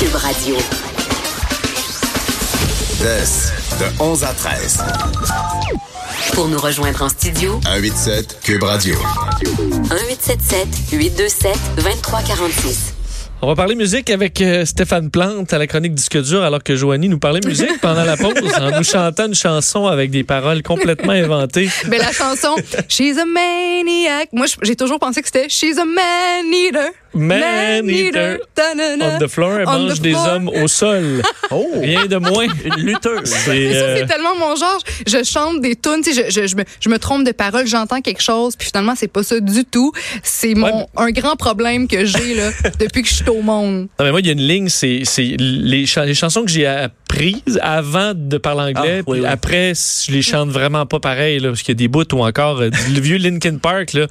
Cube Radio. de 11 à 13. Pour nous rejoindre en studio, 187 Cube Radio. 1877 827 2346. On va parler musique avec euh, Stéphane Plante à la chronique Disque dur alors que Joanie nous parlait musique pendant la pause en nous chantant une chanson avec des paroles complètement inventées. Mais la chanson She's a maniac. Moi, j'ai toujours pensé que c'était She's a man eater. Man eater. On the floor, elle mange the des floor. hommes au sol. Oh! Rien de moins. Une lutteuse. C'est, Mais ça, euh, c'est tellement mon genre. Je chante des tunes, tu sais, je, je, je me, je me trompe de paroles, j'entends quelque chose, puis finalement, c'est pas ça du tout. C'est mon un grand problème que j'ai là depuis que je suis au monde. Non, mais moi, il y a une ligne, c'est c'est les, cha- les chansons que j'ai apprises avant de parler anglais, Ah, oui, puis oui. après, je les chante vraiment pas pareil, là, parce qu'il y a des bouts ou encore euh, le vieux Linkin Park, là,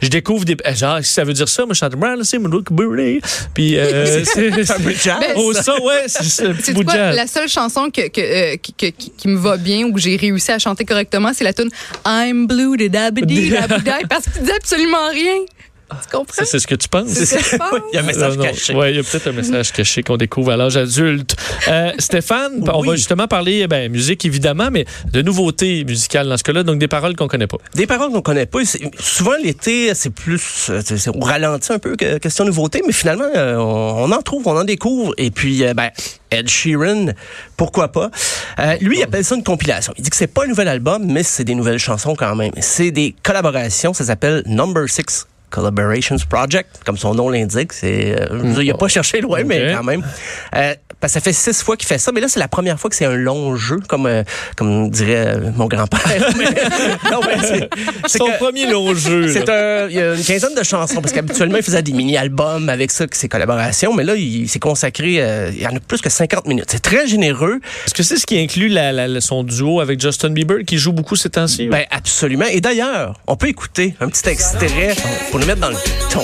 je découvre des. euh, Genre, si ça veut dire ça, moi, je chante Brown, c'est mon Rookbury. Puis, euh, c'est. un peu de jazz. Oh, ça, ouais, c'est un petit bout de quoi, jazz. la seule chanson que, que, euh, qui, que- qui- qui me va bien ou que j'ai réussi à chanter correctement, c'est la tune I'm blue de dabidi dabidi parce qu'il dit absolument rien. Tu comprends? Ça, c'est ce que tu penses? C'est ce que je pense. Il y a un message Non, non. caché. Ouais, il y a peut-être un message caché qu'on découvre à l'âge adulte. Euh, Stéphane, on Oui. va justement parler ben, musique évidemment, mais de nouveautés musicales dans ce cas-là, donc des paroles qu'on connaît pas. Des paroles qu'on connaît pas. Souvent, l'été, c'est plus... on ralentit un peu que question nouveauté, mais finalement, euh, on, on en trouve, on en découvre. Et puis, euh, ben, Ed Sheeran, pourquoi pas? Euh, lui, il appelle ça une compilation. Il dit que c'est pas un nouvel album, mais c'est des nouvelles chansons quand même. C'est des collaborations. Ça s'appelle Number Six Collaborations Project, comme son nom l'indique. C'est, euh, il a pas cherché loin, mais quand même. Parce que ça fait six fois qu'il fait ça, mais là, c'est la première fois que c'est un long jeu, comme, euh, comme dirait euh, mon grand-père. C'est- Son que- premier long jeu. c'est un, il y a une quinzaine de chansons parce qu'habituellement il faisait des mini-albums avec ça, ses collaborations, mais là il s'est consacré, euh, il y en a plus que 50 minutes. C'est très généreux, Est-ce que c'est ce qui inclut la- la- la- son duo avec Justin Bieber qui joue beaucoup ces temps-ci? ben absolument. Et d'ailleurs, on peut écouter un petit extrait pour nous mettre dans le ton.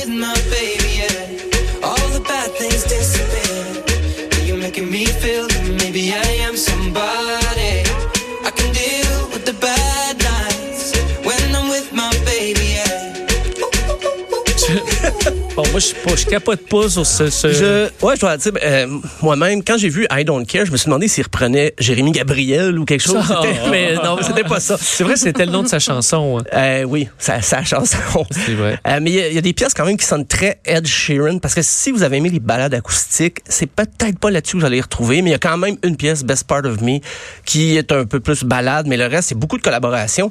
Bon, moi, je, pas- je capote pas sur ce. ce- Je, ouais, je dois dire, euh, moi-même, quand j'ai vu I Don't Care, je me suis demandé s'il reprenait Jérémy Gabriel ou quelque chose. Ah. Mais non, c'était pas ça. C'est vrai, c'était le nom de sa chanson. hein. Euh, oui, ça, ça chanson. C'est vrai. Euh, mais il y a- il y, a des pièces quand même qui sonnent très Ed Sheeran parce que si vous avez aimé les balades acoustiques, c'est peut-être pas là-dessus que vous allez les retrouver, mais il y a quand même une pièce Best Part of Me qui est un peu plus balade, mais le reste c'est beaucoup de collaborations.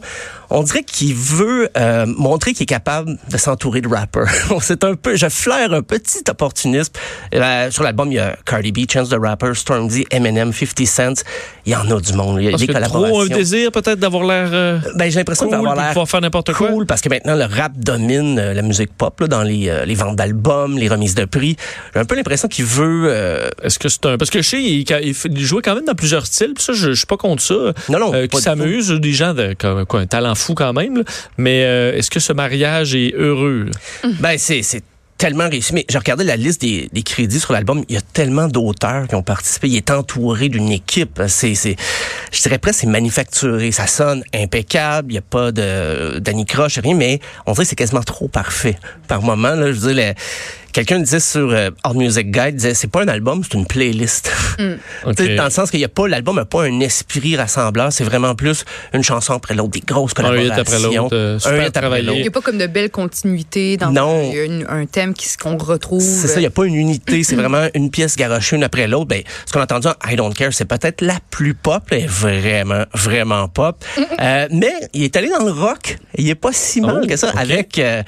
On dirait qu'il veut euh, montrer qu'il est capable de s'entourer de rappers. c'est un peu, je flaire un petit opportunisme. Euh, sur l'album il y a Cardi B, Chance the Rapper, Stormzy, Eminem, 50 Cent. Il y en a du monde. Il y a Parce des que collaborations. trop un désir peut-être d'avoir l'air euh, Ben, j'ai l'impression cool, qu'il va avoir puis l'air pouvoir faire n'importe quoi. cool parce que maintenant le rap domine euh, la musique pop là, dans les, euh, les ventes d'albums, les remises de prix. J'ai un peu l'impression qu'il veut euh, Est-ce que c'est un. Parce que je sais, il, il il jouait quand même dans plusieurs styles, puis ça, je, je suis pas contre ça. Non, non, qui du s'amusent, des gens de comme, quoi, un talent fou quand même. là. Mais est-ce que ce mariage est heureux? là? ben c'est c'est tellement réussi. Mais j'ai regardé la liste des, crédits sur l'album. Il y a tellement d'auteurs qui ont participé. Il est entouré d'une équipe. C'est, c'est, je dirais presque c'est manufacturé. Ça sonne impeccable. Il n'y a pas de Danny Croche, rien. Mais on dirait que c'est quasiment trop parfait par moment. Là, je veux dire, quelqu'un disait sur euh, Hard Music Guide, disait c'est pas un album, c'est une playlist. Sais, Dans le sens qu'il y a pas, l'album n'a pas un esprit rassembleur. C'est vraiment plus une chanson après l'autre, des grosses Un hit collaborations. après l'autre, euh, super un hit après travaillé. Il n'y a l'autre. pas comme de belles continuités dans Non. un thème qu'on retrouve. C'est ça, il n'y a pas une unité, c'est vraiment une pièce garochée une après l'autre. Ben, ce qu'on a entendu en I Don't Care, c'est peut-être la plus pop, là, elle est vraiment, vraiment pop. Euh, mais il est allé dans le rock, il est pas si mal Oh, que ça, avec euh,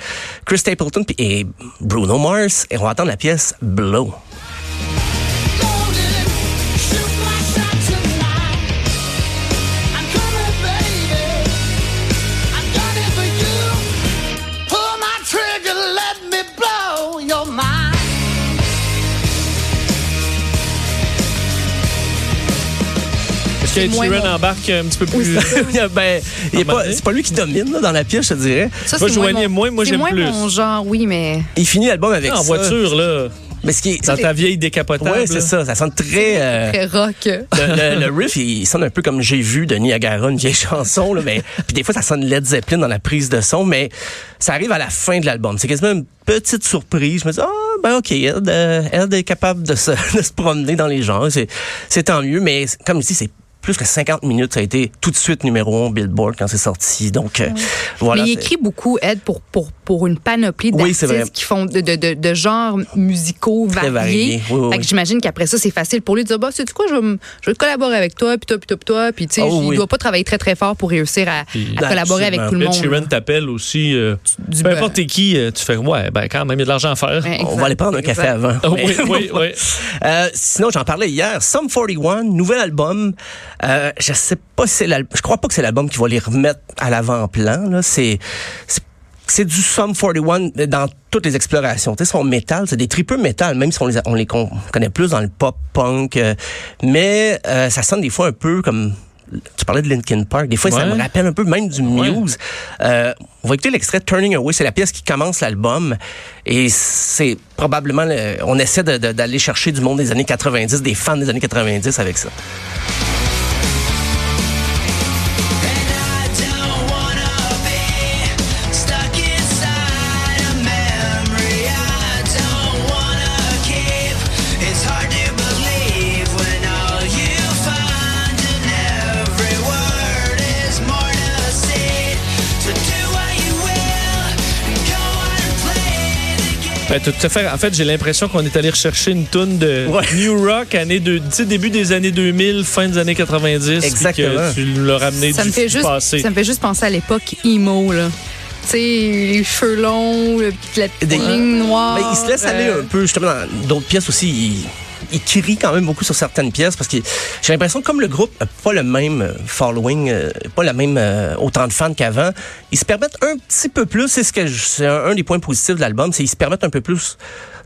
Chris Stapleton et Bruno Mars. Et on va la pièce Blow. Moins Sheeran embarque un petit peu plus. ben, c'est pas lui qui domine là, dans la pièce, je te dirais. Ça, Moi, c'est Joanie moins aime mon- moins, moi, c'est j'aime moins plus. mon genre, oui, mais Il finit l'album avec en ça. voiture, là. Mais ce qui est, Dans ta vieille décapotable. ouais, c'est ça. Ça sonne très. euh, Très rock. le, le- le riff, il sonne un peu comme j'ai vu de Niagara, une vieille chanson, là, mais puis des fois ça sonne Led Zeppelin dans la prise de son, mais ça arrive à la fin de l'album. C'est quasiment une petite surprise. Je me dis ah ben ok, elle, euh, elle est capable de se, de se promener dans les genres, c'est tant mieux, mais comme je dis, c'est plus que 50 minutes, ça a été tout de suite numéro 1 Billboard quand c'est sorti. Donc euh, voilà. Mais il écrit beaucoup, Ed, pour, pour, pour une panoplie Oui, d'artistes qui font de, de, de, de genres musicaux Très variés. variés. Oui, oui, Fait que oui. j'imagine qu'après ça, c'est facile pour lui de dire, bah, c'est quoi, je vais, me- je vais collaborer avec toi, puis toi, puis toi, puis toi. Puis, tu sais, Oh, il oui. doit pas travailler très, très fort pour réussir à, Puis- à collaborer avec tout le monde. Sheeran t'appelle aussi. euh, peu beurre. importe qui, euh, tu fais ouais, ben quand même, il y a de l'argent à faire. Ouais, on va aller prendre un café avant. Mais- oui, oui, oui. Euh, sinon, j'en parlais hier. Sum 41, nouvel album. Euh, je sais pas si c'est l'album. Je crois pas que c'est l'album qui va les remettre à l'avant-plan. Là, c'est c'est- du Sum 41 dans toutes les explorations. Tu sais, son métal, c'est des tripeux métal, même si on les, on les con- connaît plus dans le pop punk. euh, mais euh, ça sonne des fois un peu comme tu parlais de Linkin Park. Des fois, ça Ouais. me rappelle un peu même du Muse. Euh, on va écouter l'extrait Turning Away. C'est la pièce qui commence l'album. Et c'est probablement... le- on essaie d'aller chercher du monde des années 90, des fans des années 90 avec ça. Ben, tout à fait. En fait, j'ai l'impression qu'on est allé rechercher une toune de Ouais. New Rock, année de, début des années 2000, fin des années 90. puis Exactement. que tu l'as ramené Ça du me fait juste, passé. ça me fait juste penser à l'époque emo, là. Tu sais, les cheveux longs, le petit- la petite Des- ligne noire. Mais il se laisse aller euh, un peu, justement, dans d'autres pièces aussi. Il, il crie quand même beaucoup sur certaines pièces parce que j'ai l'impression que comme le groupe n'a pas le même euh, following, euh, pas le même euh, autant de fans qu'avant, ils se permettent un petit peu plus. C'est ce que c'est un, un des points positifs de l'album, c'est qu'ils se permettent un peu plus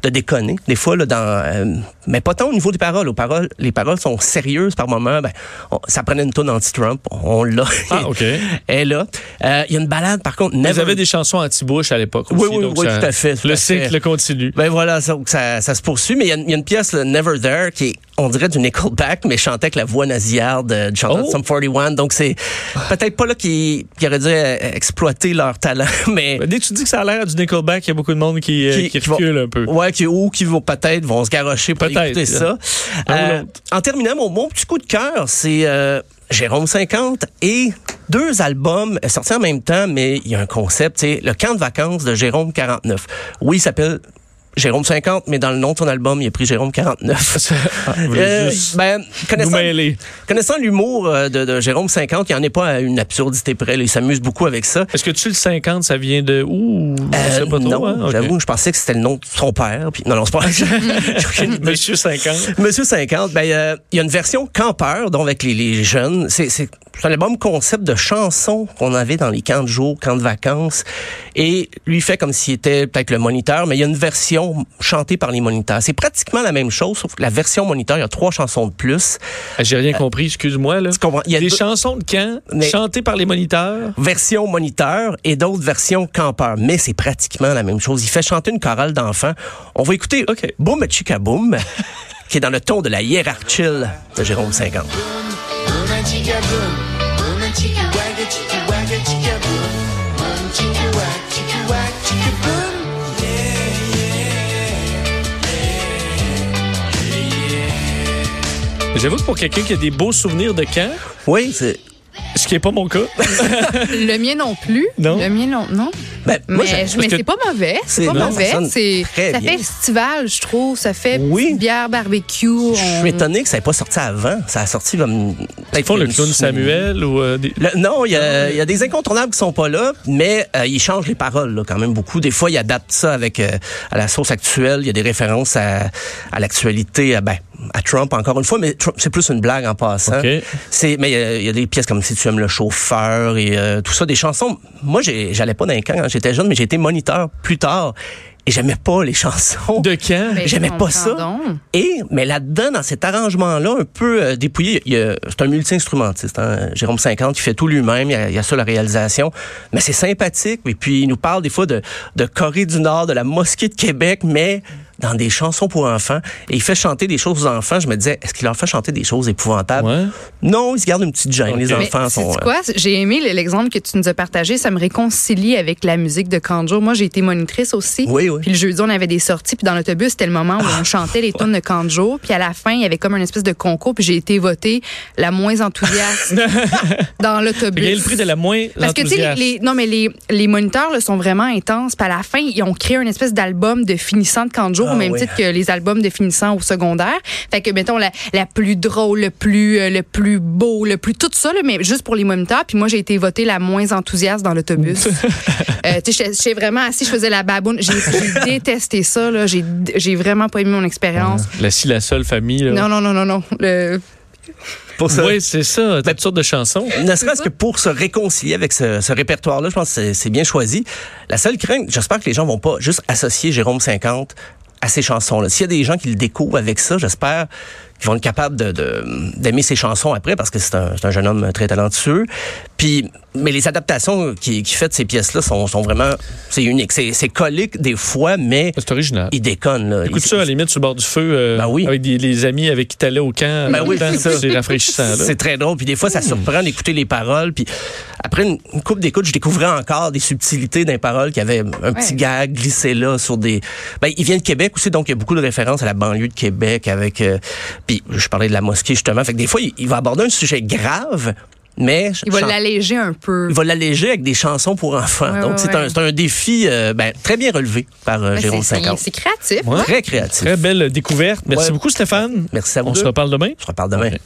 de déconner. Des fois, là, dans, euh, mais pas tant au niveau des paroles. Aux paroles, les paroles sont sérieuses par moment. Ben, on- ça prenait une tonne anti-Trump, on l'a. Ah, OK. Elle là. Euh, Il y a une balade, par contre. Never- avaient des chansons anti-Bush à l'époque aussi. Oui, oui, donc oui, ça- tout à fait, tout le cycle continue. Ben voilà, ça, ça, ça se poursuit. Mais il y a, il y a une pièce, le Never There, qui est, on dirait du Nickelback, mais chantait avec la voix nasillarde de Oh. Sum 41. Donc c'est peut-être pas là qu'ils qu'ils auraient dû euh, exploiter leur talent, mais... Ben, dès que tu dis que ça a l'air du Nickelback, il y a beaucoup de monde qui, euh, Qui- qui qui recule un peu. Ouais, qui, ou qui vont peut-être vont se garocher pour Peut-être, écouter ça. Euh, en terminant, mon, mon petit coup de cœur, c'est euh, Jérôme 50 et deux albums euh, sortis en même temps, mais il y a un concept, c'est le camp de vacances de Jérôme 49. Oui, il s'appelle Jérôme 50, mais dans le nom de son album, il a pris Jérôme 49. Ah, Euh, ben, connaissant, l'humour euh, de, de Jérôme 50, il n'y en est pas à une absurdité près. là. Il s'amuse beaucoup avec ça. Est-ce que tu le 50, ça vient de où? Je Euh, sais pas trop. non, hein? Ok. j'avoue, je pensais que c'était le nom de son père. Puis, non, non, c'est pas. Monsieur 50. Monsieur 50, ben, euh, il y a une version campeur, donc avec les, les jeunes. C'est, c'est, un album concept de chansons qu'on avait dans les camps de jour, camps de vacances. Et lui fait comme s'il était peut-être le moniteur, mais il y a une version chantée par les moniteurs. C'est pratiquement la même chose, sauf que la version moniteur, il y a trois chansons de plus. Ah, J'ai rien compris, excuse-moi. Là. Il y a Des deux- chansons de camp Mais- chantées par les moniteurs? version moniteur et d'autres versions campeur. Mais c'est pratiquement la même chose. Il fait chanter une chorale d'enfants. On va écouter OK. Boom Chica Boom, qui est dans le ton de la hiérarchie de Jérôme 50. Boom chica boom, and chica wagga chica wagga chica boom, boom chica wag chica wag chica boom. J'avoue que pour quelqu'un qui a des beaux souvenirs de camp, Oui, c'est... ce qui n'est pas mon cas. Le mien non plus. Non? Le mien non. non. Ben, moi, Mais, c'est pas mauvais. C'est pas non, ça mauvais. ça bien. fait estival, je trouve. Ça fait Oui. bière barbecue. je suis étonné que ça n'ait pas sorti avant. Ça a sorti comme... Ils font le clown sou- Samuel ou euh, des- Le- non, il y, a, il y a des incontournables qui sont pas là, mais euh, ils changent les paroles là, quand même beaucoup. Des fois, ils adaptent ça avec euh, à la sauce actuelle. Il y a des références à, à l'actualité, ben, à Trump encore une fois, mais Trump, c'est plus une blague en passant. OK. C'est, mais il y a- il y, a des pièces comme Si tu aimes le chauffeur et euh, tout ça, des chansons. Moi, j'allais pas dans les camps quand j'étais jeune, mais j'ai été moniteur plus tard et j'aimais pas les chansons. de. Ben, J'aimais pas ça. donc. Et, mais là-dedans, dans cet arrangement-là, un peu euh, dépouillé, il y a- c'est un multi-instrumentiste. Hein, Jérôme 50, il fait tout lui-même, il y a, il y a ça la réalisation. Mais c'est sympathique. Et puis, il nous parle des fois de, de Corée du Nord, de la mosquée de Québec, mais dans des chansons pour enfants et il fait chanter des choses aux enfants. Je me disais, est-ce qu'il leur fait chanter des choses épouvantables? Ouais. Non, il se garde une petite gêne. Les Mais Mais enfants sont... euh, quoi? J'ai aimé l'exemple que tu nous as partagé. Ça me réconcilie avec la musique de Kanjo. Moi, j'ai été monitrice aussi. Oui, oui. Puis le jeudi, on avait des sorties. Puis dans l'autobus, c'était le moment où on chantait les tunes de Kanjo. Puis à la fin, il y avait comme une espèce de concours. Puis j'ai été votée la moins enthousiaste dans Il y a l'autobus. le prix de la moins Parce que, tu sais, les, les- non, mais les, les moniteurs là, sont vraiment intenses. Puis à la fin, ils ont créé une espèce d'album de finissant de Kanjo, Ah, au même oui. titre que les albums de finissant au secondaire. Fait que, mettons, la, la plus drôle, le plus, euh, le plus beau, le plus tout ça, là, mais juste pour les moniteurs. Puis moi, j'ai été votée la moins enthousiaste dans l'autobus. euh, tu sais, vraiment assis, je faisais la baboune. J'ai détesté ça. là. J'ai j'ai vraiment pas aimé mon expérience. La si la seule famille. là. Non, non, non, non, non. Le- pour ça. Oui, c'est ça. Toutes sortes de chansons. Ne serait-ce que pour se réconcilier avec ce, ce répertoire-là, je pense que c'est- c'est bien choisi. La seule crainte, j'espère que les gens vont pas juste associer Jérôme 50 à ces chansons-là. S'il y a des gens qui le découvrent avec ça, j'espère qu'ils vont être capables de- de- d'aimer ses chansons après parce que c'est un, un jeune homme très talentueux. Puis, mais les adaptations qu'il qui fait de ces pièces-là sont, sont vraiment, c'est unique. C'est c'est colique des fois, mais C'est original. il déconne. Là. Écoute Il- ça à la limite sur le bord du feu euh, Ben oui. avec des, les amis avec qui t'allais au camp. Ben en oui, c'est ça. C'est rafraîchissant. là. C'est très drôle. Puis des fois, ça surprend d'écouter les paroles. Puis après une, une couple d'écoutes, je découvrais encore des subtilités les paroles qui avaient un petit Ouais. gag glissé là sur des. Ben, il vient de Québec aussi, donc il y a beaucoup de références à la banlieue de Québec avec. euh, puis je parlais de la mosquée justement. Fait que des fois, il, il va aborder un sujet grave, mais Il va l'alléger un peu. il va l'alléger avec des chansons pour enfants. Ouais, donc ouais, c'est ouais. un, c'est un défi euh, ben, très bien relevé par euh, Jérôme c'est- c'est 50. c'est créatif. Ouais. Très créatif. Très belle découverte. Merci Ouais. beaucoup, Stéphane. Merci à vous On se reparle demain. Je reparle demain.